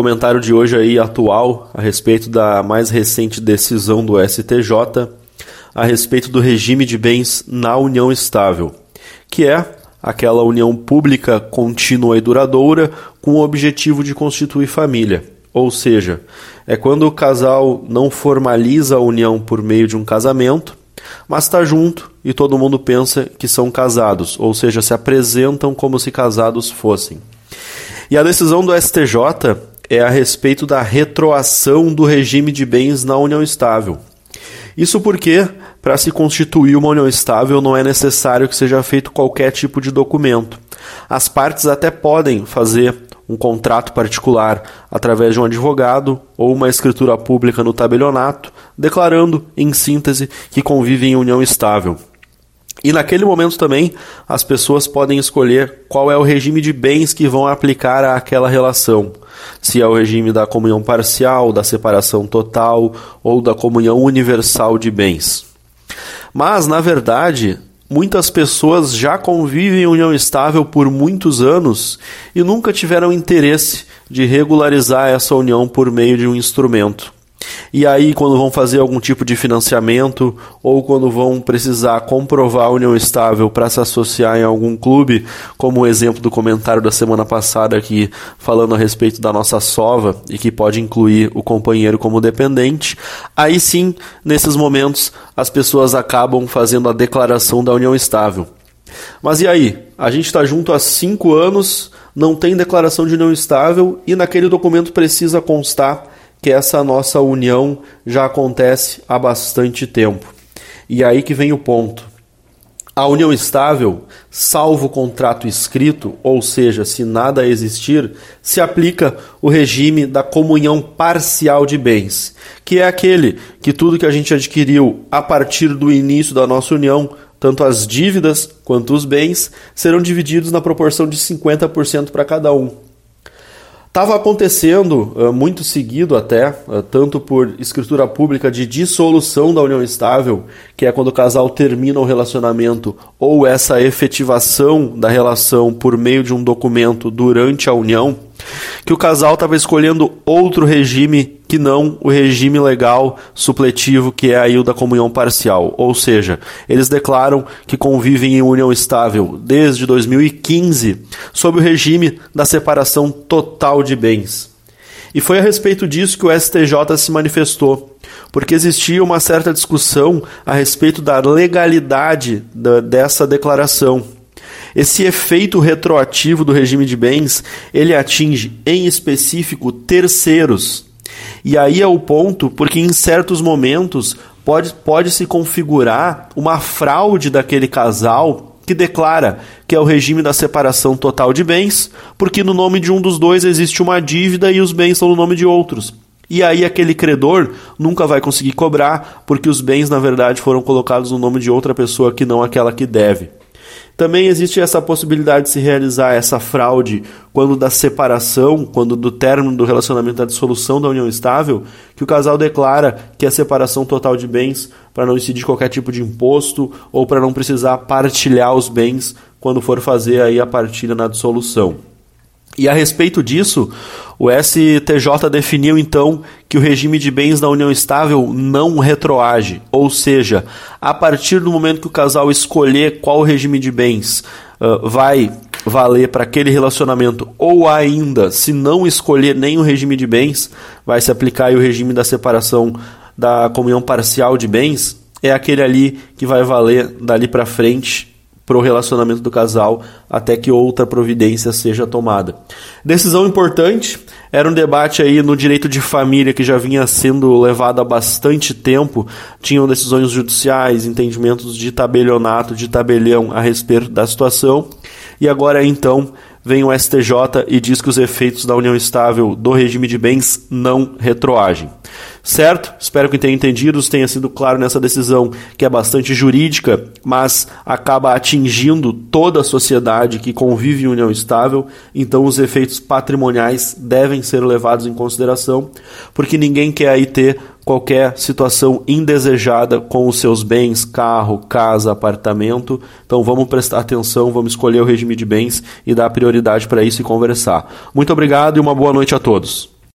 comentário de hoje aí atual a respeito da mais recente decisão do STJ a respeito do regime de bens na união estável, que é aquela união pública contínua e duradoura com o objetivo de constituir família. Ou seja, é quando o casal não formaliza a união por meio de um casamento, mas está junto e todo mundo pensa que são casados, ou seja, se apresentam como se casados fossem. E a decisão do STJ é a respeito da retroação do regime de bens na união estável. Isso porque, para se constituir uma união estável, não é necessário que seja feito qualquer tipo de documento. As partes até podem fazer um contrato particular através de um advogado ou uma escritura pública no tabelionato, declarando, em síntese, que convivem em união estável. E naquele momento também as pessoas podem escolher qual é o regime de bens que vão aplicar àquela relação. Se é o regime da comunhão parcial, da separação total ou da comunhão universal de bens. Mas, na verdade, muitas pessoas já convivem em união estável por muitos anos e nunca tiveram interesse de regularizar essa união por meio de um instrumento. E aí, quando vão fazer algum tipo de financiamento ou quando vão precisar comprovar a união estável para se associar em algum clube, como o exemplo do comentário da semana passada aqui, falando a respeito da nossa sova e que pode incluir o companheiro como dependente, aí sim, nesses momentos, as pessoas acabam fazendo a declaração da união estável. Mas e aí? A gente está junto há cinco anos, não tem declaração de união estável e naquele documento precisa constar que essa nossa união já acontece há bastante tempo. E aí que vem o ponto. A união estável, salvo o contrato escrito, ou seja, se nada existir, se aplica o regime da comunhão parcial de bens, que é aquele que tudo que a gente adquiriu a partir do início da nossa união, tanto as dívidas quanto os bens, serão divididos na proporção de 50% para cada um. Estava acontecendo uh, muito seguido até, uh, tanto por escritura pública de dissolução da união estável, que é quando o casal termina o relacionamento, ou essa efetivação da relação por meio de um documento durante a união, que o casal estava escolhendo outro regime que não o regime legal supletivo que é aí o da comunhão parcial. Ou seja, eles declaram que convivem em união estável desde 2015 sob o regime da separação total de bens. E foi a respeito disso que o STJ se manifestou, porque existia uma certa discussão a respeito da legalidade da, dessa declaração. Esse efeito retroativo do regime de bens, ele atinge em específico terceiros. E aí é o ponto, porque em certos momentos pode, pode se configurar uma fraude daquele casal que declara que é o regime da separação total de bens, porque no nome de um dos dois existe uma dívida e os bens estão no nome de outros. E aí aquele credor nunca vai conseguir cobrar, porque os bens na verdade foram colocados no nome de outra pessoa que não aquela que deve. Também existe essa possibilidade de se realizar essa fraude quando da separação, quando do término do relacionamento da dissolução da união estável, que o casal declara que a separação total de bens para não incidir qualquer tipo de imposto ou para não precisar partilhar os bens quando for fazer aí a partilha na dissolução. E a respeito disso, o STJ definiu então que o regime de bens da união estável não retroage, ou seja, a partir do momento que o casal escolher qual regime de bens uh, vai valer para aquele relacionamento, ou ainda, se não escolher nenhum regime de bens, vai se aplicar o regime da separação da comunhão parcial de bens, é aquele ali que vai valer dali para frente para o relacionamento do casal até que outra providência seja tomada. Decisão importante era um debate aí no direito de família que já vinha sendo levado há bastante tempo. Tinham decisões judiciais, entendimentos de tabelionato, de tabelião a respeito da situação. E agora então vem o STJ e diz que os efeitos da união estável do regime de bens não retroagem. Certo? Espero que tenha entendido, tenha sido claro nessa decisão que é bastante jurídica, mas acaba atingindo toda a sociedade que convive em união estável, então os efeitos patrimoniais devem ser levados em consideração, porque ninguém quer aí ter qualquer situação indesejada com os seus bens, carro, casa, apartamento. Então vamos prestar atenção, vamos escolher o regime de bens e dar prioridade para isso e conversar. Muito obrigado e uma boa noite a todos.